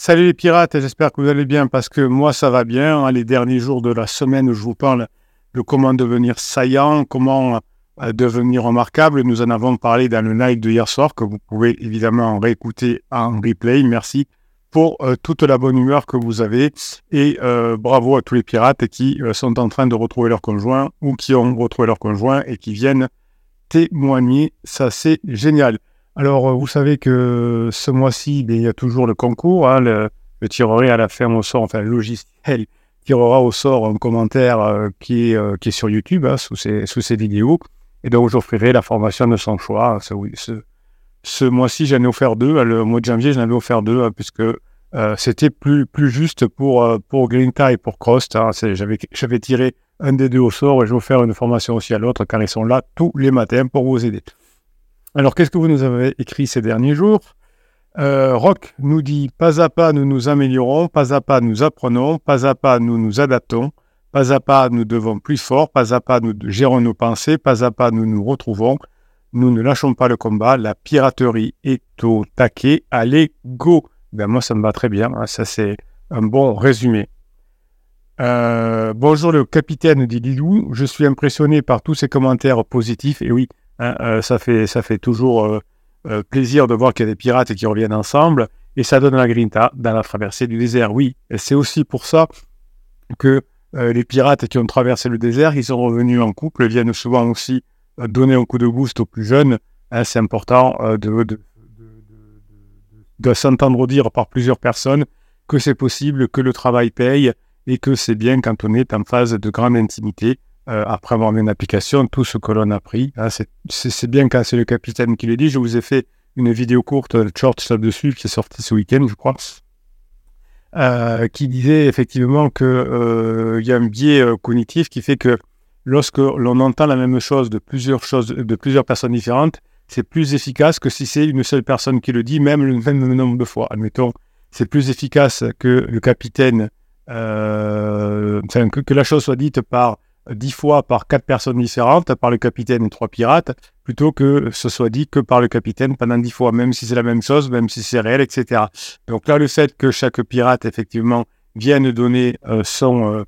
Salut les pirates, j'espère que vous allez bien parce que moi ça va bien. Hein, les derniers jours de la semaine, je vous parle de comment devenir saillant, comment euh, devenir remarquable. Nous en avons parlé dans le live de hier soir que vous pouvez évidemment réécouter en replay. Merci pour euh, toute la bonne humeur que vous avez et euh, bravo à tous les pirates qui sont en train de retrouver leur conjoint ou qui ont retrouvé leur conjoint et qui viennent témoigner. Ça c'est génial. Alors, euh, vous savez que ce mois-ci, ben, il y a toujours le concours. Hein, le, à la fin au sort, enfin, le logiciel tirera au sort un commentaire euh, qui, est, euh, qui est sur YouTube, hein, sous, ces, sous ces vidéos. Et donc, j'offrirai la formation de son choix. Ce, ce, mois-ci, j'en ai offert deux. Le mois de janvier, j'en avais offert deux, hein, puisque c'était plus, plus juste pour, pour Grinta et pour Crost. J'avais tiré un des deux au sort et je vais offrir une formation aussi à l'autre, car ils sont là tous les matins pour vous aider. Alors, qu'est-ce que vous nous avez écrit ces derniers jours? Euh, Rock nous dit Pas à pas, nous nous améliorons, pas à pas, nous apprenons, pas à pas, nous nous adaptons, pas à pas, nous devons plus fort, pas à pas, nous gérons nos pensées, pas à pas, nous nous retrouvons, nous ne lâchons pas le combat, la piraterie est au taquet, allez, go ben, Moi, ça me va très bien, hein, ça c'est un bon résumé. Euh, bonjour le capitaine, dit Lilou. Je suis impressionné par tous ces commentaires positifs. Et oui, Hein, euh, ça, fait, toujours euh, euh, plaisir de voir qu'il y a des pirates qui reviennent ensemble et ça donne la grinta dans la traversée du désert. Oui, c'est aussi pour ça que les pirates qui ont traversé le désert, ils sont revenus en couple, viennent souvent aussi donner un coup de boost aux plus jeunes. Hein, c'est important de s'entendre dire par plusieurs personnes que c'est possible, que le travail paye et que c'est bien quand on est en phase de grande intimité euh, après avoir mis en application tout ce que l'on a pris. Hein, c'est bien quand c'est le capitaine qui le dit. Je vous ai fait une vidéo courte, short là-dessus, qui est sortie ce week-end, je crois, euh, qui disait effectivement qu'il euh, y a un biais cognitif qui fait que lorsque l'on entend la même chose de plusieurs, choses, de plusieurs personnes différentes, c'est plus efficace que si c'est une seule personne qui le dit, même le même nombre de fois. Admettons, c'est plus efficace que le capitaine, que, la chose soit dite par dix fois par quatre personnes différentes, par le capitaine et trois pirates, plutôt que ce soit dit que par le capitaine pendant dix fois, même si c'est la même chose, même si c'est réel, etc. Donc là, le fait que chaque pirate, effectivement, vienne donner euh, son, euh,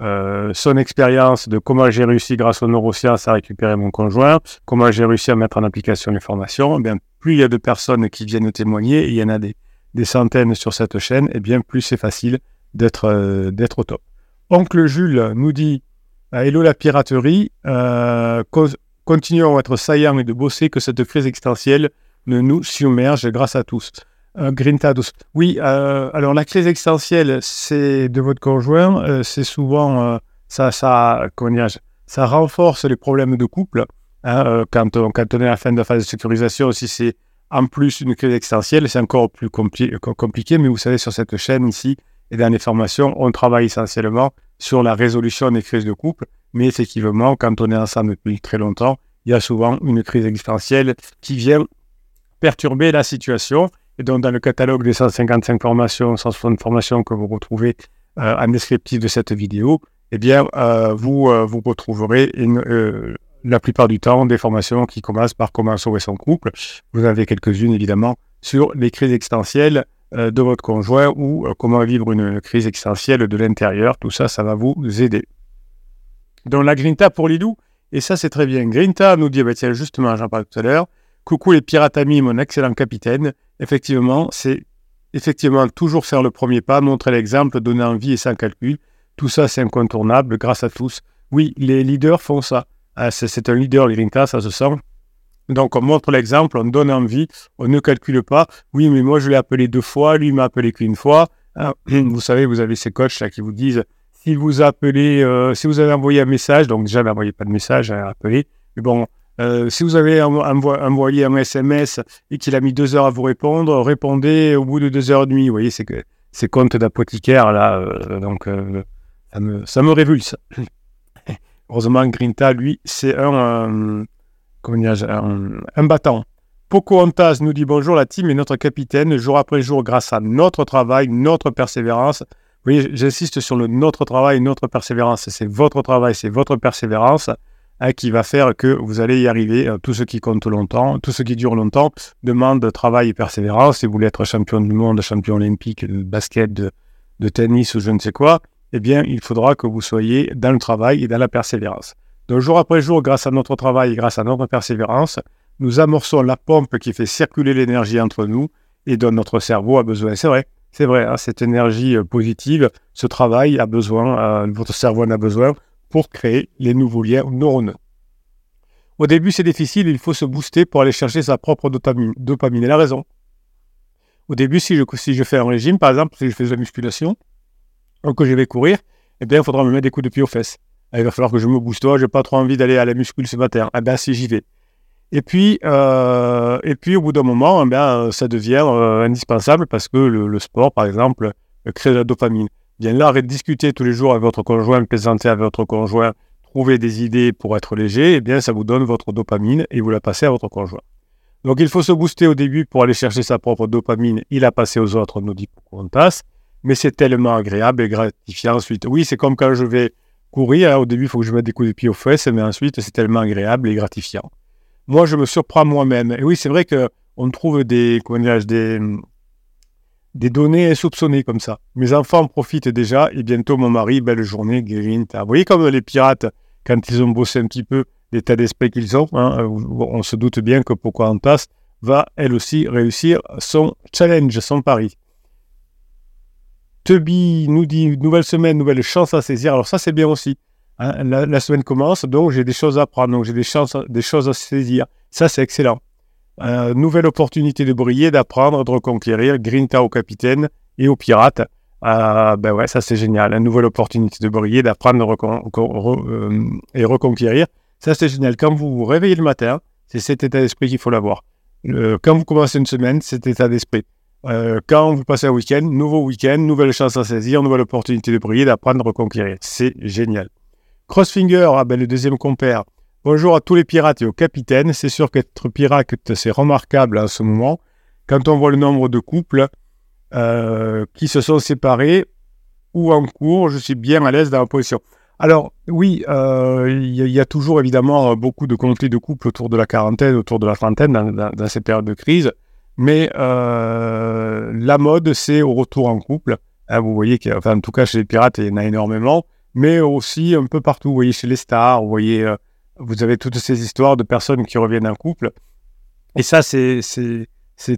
euh, son expérience de comment j'ai réussi grâce aux neurosciences à récupérer mon conjoint, comment j'ai réussi à mettre en application les formations, eh bien, plus il y a de personnes qui viennent témoigner, et il y en a des, des centaines sur cette chaîne, et eh bien plus c'est facile d'être d'être au top. Oncle Jules nous dit hello la piraterie. Euh, continuons à être saillants et de bosser que cette crise existentielle ne nous submerge grâce à tous. Euh, Grintados. Oui, alors la crise existentielle, c'est de votre conjoint, c'est souvent, ça, ça, ça renforce les problèmes de couple. Hein, quand, on, quand on est à la fin de la phase de sécurisation, si c'est en plus une crise existentielle, c'est encore plus compliqué, mais vous savez, sur cette chaîne ici, et dans les formations, on travaille essentiellement sur la résolution des crises de couple, mais effectivement, quand on est ensemble depuis très longtemps, il y a souvent une crise existentielle qui vient perturber la situation. Et donc, dans le catalogue des 155 formations, 160 formations que vous retrouvez euh, en descriptif de cette vidéo, eh bien, euh, vous, euh, vous retrouverez la plupart du temps des formations qui commencent par comment sauver son couple. Vous avez quelques-unes, évidemment, sur les crises existentielles euh, de votre conjoint ou euh, comment vivre une crise existentielle de l'intérieur. Tout ça, ça va vous aider. Donc la Grinta pour Lidou, et ça c'est très bien. Grinta nous dit, bah, justement, j'en parlais tout à l'heure, coucou les pirates amis, mon excellent capitaine. Effectivement, c'est effectivement toujours faire le premier pas, montrer l'exemple, donner envie et sans calcul. Tout ça c'est incontournable grâce à tous. Oui, les leaders font ça. Ah, c'est un leader, Grinta, ça se sent. Donc on montre l'exemple, on donne envie, on ne calcule pas. Oui, mais moi je l'ai appelé deux fois, lui m'a appelé qu'une fois. Ah, vous savez, vous avez ces coachs là qui vous disent si vous appelez, euh, si vous avez envoyé un message, donc déjà n'envoyez pas de message, à appeler. Mais bon, euh, si vous avez envoyé un SMS et qu'il a mis deux heures à vous répondre, répondez au bout de deux heures et demie. Vous voyez, c'est que ces comptes d'apothicaire là, euh, donc me, ça me révulse. Heureusement, Grinta, lui, c'est un un, un battant. Pocahontas nous dit bonjour la team et notre capitaine, jour après jour, grâce à notre travail, notre persévérance. Voyez, j'insiste sur le notre travail, notre persévérance. C'est votre travail, c'est votre persévérance. hein, qui va faire que vous allez y arriver. Euh, tout ce qui compte longtemps, tout ce qui dure longtemps demande travail et persévérance. Si vous voulez être champion du monde, champion olympique basket, de tennis ou je ne sais quoi, eh bien, il faudra que vous soyez dans le travail et dans la persévérance. Donc, jour après jour, grâce à notre travail et grâce à notre persévérance, nous amorçons la pompe qui fait circuler l'énergie entre nous et dont notre cerveau a besoin. C'est vrai, c'est vrai, hein, cette énergie euh, positive, ce travail a besoin, euh, votre cerveau en a besoin pour créer les nouveaux liens neuronaux. Au début, c'est difficile, il faut se booster pour aller chercher sa propre dopamine. dopamine. Elle a raison. Au début, si je, si je fais un régime, par exemple, si je fais de la musculation, ou que je vais courir, eh bien, il faudra me mettre des coups de pied aux fesses. Il va falloir que je me booste. Je n'ai pas trop envie d'aller à la muscule ce matin. Eh bien, si j'y vais. Et puis, euh, et puis au bout d'un moment, eh ça devient euh, indispensable parce que le, sport, par exemple, crée de la dopamine. Bien là, discuter tous les jours avec votre conjoint, plaisanter avec votre conjoint, trouver des idées pour être léger, eh bien, ça vous donne votre dopamine et vous la passez à votre conjoint. Donc, il faut se booster au début pour aller chercher sa propre dopamine. Il a passé aux autres, on nous dit pourquoi on passe. Mais c'est tellement agréable et gratifiant ensuite. Oui, c'est comme quand je vais courir. Hein, au début, il faut que je mette des coups de pied aux fesses, mais ensuite, c'est tellement agréable et gratifiant moi, je me surprends moi-même. Et oui, c'est vrai qu'on trouve des, des, des données insoupçonnées comme ça. Mes enfants en profitent déjà, et bientôt mon mari, belle journée, guérine. Vous voyez comme les pirates, quand ils ont bossé un petit peu l'état d'esprit qu'ils ont, hein, on se doute bien que Pocahontas va elle aussi réussir son challenge, son pari. Tubby nous dit nouvelle semaine, nouvelle chance à saisir. Alors ça, c'est bien aussi. Hein, la, semaine commence, donc j'ai des choses à apprendre, donc j'ai des, des choses à saisir. Ça, c'est excellent. Euh, nouvelle opportunité de briller, d'apprendre, de reconquérir. Grinta au capitaine et aux pirates. Euh, ben ouais, ça c'est génial. Une nouvelle opportunité de briller, d'apprendre euh, et reconquérir. Ça c'est génial. Quand vous vous réveillez le matin, c'est cet état d'esprit qu'il faut l'avoir. quand vous commencez une semaine, cet état d'esprit. Quand vous passez un week-end, nouveau week-end, nouvelle chance à saisir, nouvelle opportunité de briller, d'apprendre, de reconquérir. C'est génial. Crossfinger, ah ben, le deuxième compère. Bonjour à tous les pirates et aux capitaines. C'est sûr qu'être pirate, c'est remarquable en ce moment. Quand on voit le nombre de couples euh, qui se sont séparés ou en cours, je suis bien à l'aise dans la position. Alors oui, euh, il y, a toujours évidemment beaucoup de conflits de couple autour de la quarantaine, autour de la trentaine, dans, ces périodes de crise. Mais euh, la mode, c'est au retour en couple. Hein, vous voyez qu'en tout cas chez les pirates, il y en a énormément mais aussi un peu partout. Vous voyez chez les stars, vous voyez, euh, vous avez toutes ces histoires de personnes qui reviennent en couple. Et ça, c'est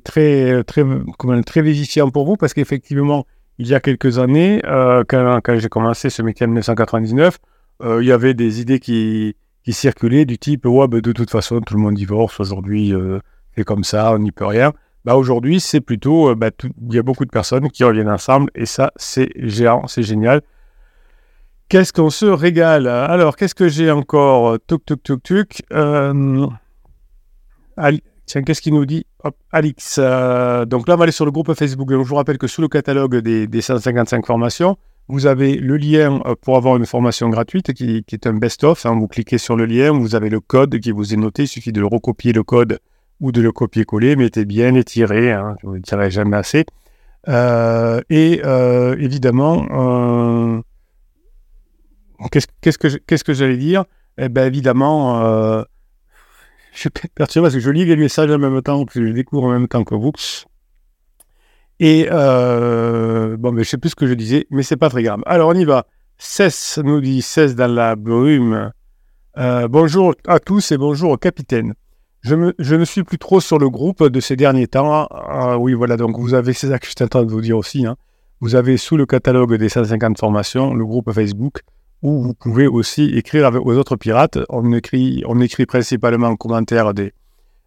très, très, comment, très vivifiant pour vous parce qu'effectivement, il y a quelques années, euh, quand, quand j'ai commencé ce métier en 1999, euh, il y avait des idées qui, circulaient du type ouais, bah, de toute façon, tout le monde divorce aujourd'hui, c'est comme ça, on n'y peut rien. Bah, aujourd'hui, c'est plutôt, bah, il y a beaucoup de personnes qui reviennent ensemble et ça, c'est géant, c'est génial. Qu'est-ce qu'on se régale? Alors, qu'est-ce que j'ai encore? Tuk, tuk, tuk, tuk. Euh, tiens, qu'est-ce qu'il nous dit? Hop, Alix. Euh, donc là, on va aller sur le groupe Facebook. je vous rappelle que sous le catalogue des, 155 formations, vous avez le lien euh, pour avoir une formation gratuite qui, est un best-of. Hein. Vous cliquez sur le lien, vous avez le code qui vous est noté. Il suffit de recopier le code ou de le copier-coller. Mettez bien étiré, hein, je ne dirai jamais assez. et évidemment Qu'est-ce que qu'est-ce que j'allais dire? Eh bien, évidemment, euh, je suis perturbé parce que je lis les messages en même temps, que je découvre en même temps que vous. Et euh, bon, mais je sais plus ce que je disais, mais c'est pas très grave. Alors, on y va. Cesse, nous dit Cesse dans la brume. Euh, bonjour à tous et bonjour au capitaine. Je, me, ne suis plus trop sur le groupe de ces derniers temps. Ah, oui, voilà, donc vous avez, c'est ça que je suis en train de vous dire aussi. Hein. Vous avez sous le catalogue des 150 formations le groupe Facebook ou vous pouvez aussi écrire avec, aux autres pirates. On écrit, principalement en commentaire des,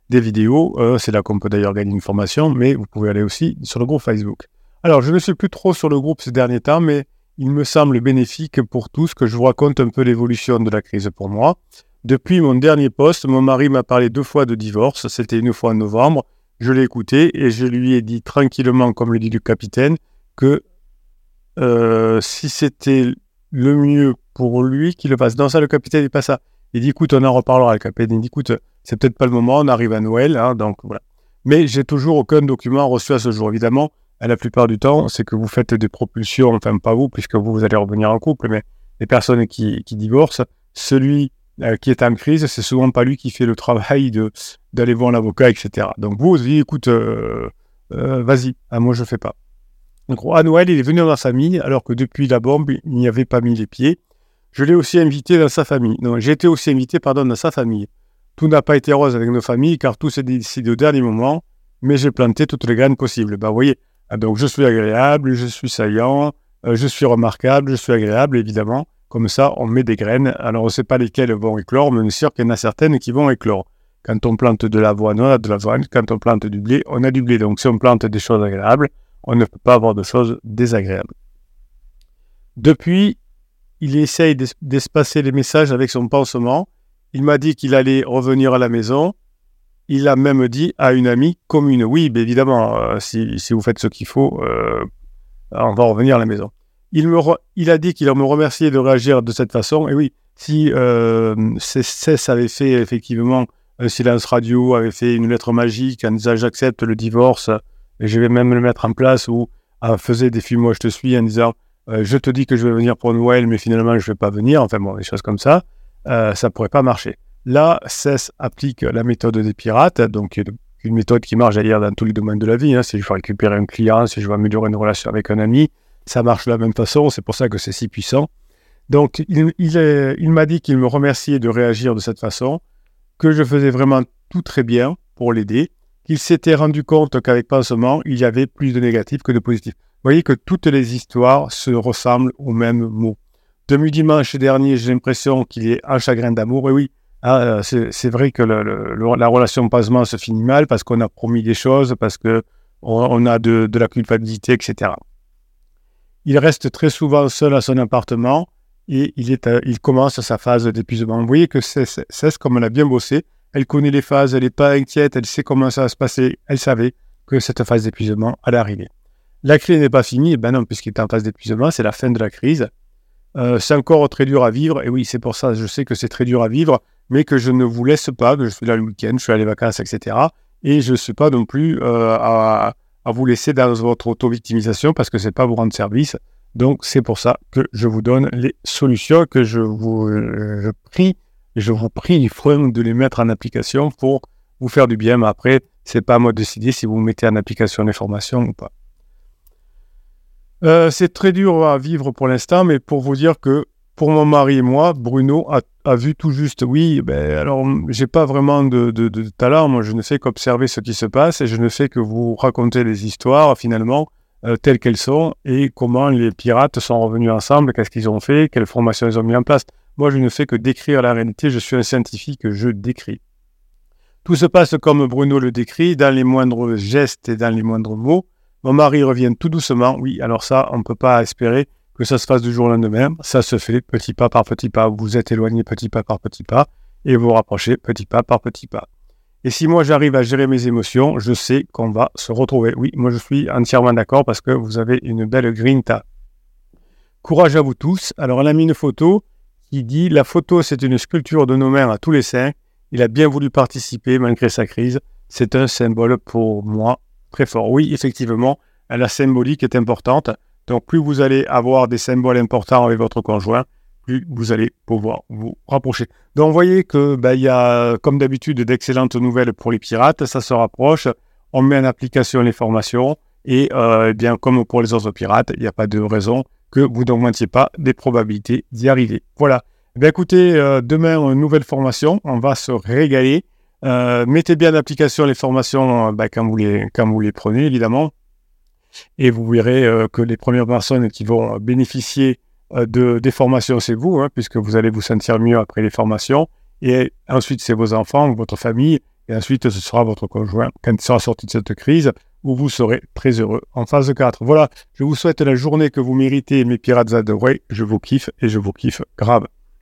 des vidéos. Euh, c'est là qu'on peut d'ailleurs gagner une formation, mais vous pouvez aller aussi sur le groupe Facebook. Alors, je ne suis plus trop sur le groupe ces derniers temps, mais il me semble bénéfique pour tous que je vous raconte un peu l'évolution de la crise pour moi. Depuis mon dernier poste, mon mari m'a parlé deux fois de divorce. C'était une fois en novembre. Je l'ai écouté et je lui ai dit tranquillement, comme le dit le capitaine, que euh, si c'était le mieux pour lui qu'il le fasse. Non, ça, le capitaine n'est pas ça. Il dit, écoute, on en reparlera, le capitaine. Il dit, écoute, c'est peut-être pas le moment, on arrive à Noël, hein, donc voilà. Mais j'ai toujours aucun document reçu à ce jour. Évidemment, à la plupart du temps, c'est que vous faites des propulsions, enfin pas vous, puisque vous, vous allez revenir en couple, mais les personnes qui, qui divorcent, celui euh, qui est en crise, c'est souvent pas lui qui fait le travail d'aller voir l'avocat, etc. Donc vous, vous dites, écoute, euh, euh, vas-y, ah, moi je fais pas. Donc à Noël, il est venu dans sa famille, alors que depuis la bombe, il n'y avait pas mis les pieds. Je l'ai aussi invité dans sa famille. Non, j'ai été aussi invité, pardon, dans sa famille. Tout n'a pas été rose avec nos familles, car tout s'est décidé au dernier moment, mais j'ai planté toutes les graines possibles. Bah, vous voyez, ah, donc je suis agréable, je suis saillant, je suis remarquable, je suis agréable, évidemment. Comme ça, on met des graines. Alors, on ne sait pas lesquelles vont éclore, mais on est sûr qu'il y en a certaines qui vont éclore. Quand on plante de l'avoine, on a de l'avoine. Quand on plante du blé, on a du blé. Donc, si on plante des choses agréables, on ne peut pas avoir de choses désagréables. Depuis, il essaye d'espacer les messages avec son pansement. Il m'a dit qu'il allait revenir à la maison. Il a même dit à une amie commune, oui, évidemment, euh, si, vous faites ce qu'il faut, euh, on va revenir à la maison il, me il a dit qu'il me remerciait de réagir de cette façon. Et oui, si euh, CES avait fait effectivement un silence radio, avait fait une lettre magique en disant j'accepte le divorce, et je vais même le mettre en place, ou faisait des films Moi je te suis en disant euh, je te dis que je vais venir pour Noël, mais finalement je ne vais pas venir, enfin bon, des choses comme ça, euh, ça ne pourrait pas marcher. Là, CES applique la méthode des pirates, donc une méthode qui marche d'ailleurs dans tous les domaines de la vie. Hein. si je veux récupérer un client, si je veux améliorer une relation avec un ami, ça marche de la même façon, c'est pour ça que c'est si puissant. Donc, il, m'a dit qu'il me remerciait de réagir de cette façon, que je faisais vraiment tout très bien pour l'aider, qu'il s'était rendu compte qu'avec Pansement, il y avait plus de négatifs que de positifs. Vous voyez que toutes les histoires se ressemblent au même mot. Demi dimanche dernier, j'ai l'impression qu'il est un chagrin d'amour. Et oui, ah, c'est vrai que la relation Pansement se finit mal parce qu'on a promis des choses, parce qu'on on a de, de la culpabilité, etc. Il reste très souvent seul à son appartement et il, est commence sa phase d'épuisement. Vous voyez que Cess, comme elle a bien bossé, elle connaît les phases, elle n'est pas inquiète, elle sait comment ça va se passer, elle savait que cette phase d'épuisement allait arriver. La crise n'est pas finie, ben non, puisqu'il est en phase d'épuisement, c'est la fin de la crise. Euh, c'est encore très dur à vivre, et oui, c'est pour ça, je sais que c'est très dur à vivre, mais que je ne vous laisse pas, que je suis là le week-end, je suis à les vacances, etc. Et je ne suis pas non plus euh, à, à vous laisser dans votre auto-victimisation parce que c'est pas vous rendre service. Donc, c'est pour ça que je vous donne les solutions, que je vous je prie, je vous prie du front de les mettre en application pour vous faire du bien. Mais après, c'est pas à moi de décider si vous mettez en application les formations ou pas. Euh, c'est très dur à vivre pour l'instant, mais pour vous dire que pour mon mari et moi, Bruno a, vu tout juste. Oui, ben alors j'ai pas vraiment de, talent. Moi, je ne fais qu'observer ce qui se passe et je ne fais que vous raconter les histoires finalement euh, telles qu'elles sont et comment les pirates sont revenus ensemble, qu'est-ce qu'ils ont fait, quelles formations ils ont mis en place. Moi, je ne fais que décrire la réalité. Je suis un scientifique, je décris. Tout se passe comme Bruno le décrit, dans les moindres gestes et dans les moindres mots. Mon mari revient tout doucement. Oui, alors ça, on ne peut pas espérer que ça se fasse du jour au lendemain. Ça se fait petit pas par petit pas. Vous êtes éloigné petit pas par petit pas et vous rapprochez petit pas par petit pas. Et si moi j'arrive à gérer mes émotions, je sais qu'on va se retrouver. Oui, moi je suis entièrement d'accord parce que vous avez une belle grinta. Courage à vous tous. Alors on a mis une photo qui dit La photo c'est une sculpture de nos mains à tous les saints. Il a bien voulu participer malgré sa crise. C'est un symbole pour moi très fort. Oui, effectivement, la symbolique est importante. Donc, plus vous allez avoir des symboles importants avec votre conjoint, plus vous allez pouvoir vous rapprocher. Donc, vous voyez que ben, y a, comme d'habitude, d'excellentes nouvelles pour les pirates. Ça se rapproche. On met en application les formations. Et euh, eh bien, comme pour les autres pirates, il n'y a pas de raison que vous n'augmentiez pas des probabilités d'y arriver. Voilà. Bien, écoutez, euh, demain, une nouvelle formation. On va se régaler. Euh, mettez bien en application les formations ben, quand, vous les, quand vous les prenez, évidemment. Et vous verrez euh, que les premières personnes qui vont bénéficier euh, de, des formations, c'est vous, hein, puisque vous allez vous sentir mieux après les formations. Et ensuite, c'est vos enfants, votre famille. Et ensuite, ce sera votre conjoint quand il sera sorti de cette crise, vous serez très heureux en phase 4. Voilà, je vous souhaite la journée que vous méritez, mes pirates adorés. Je vous kiffe et je vous kiffe grave.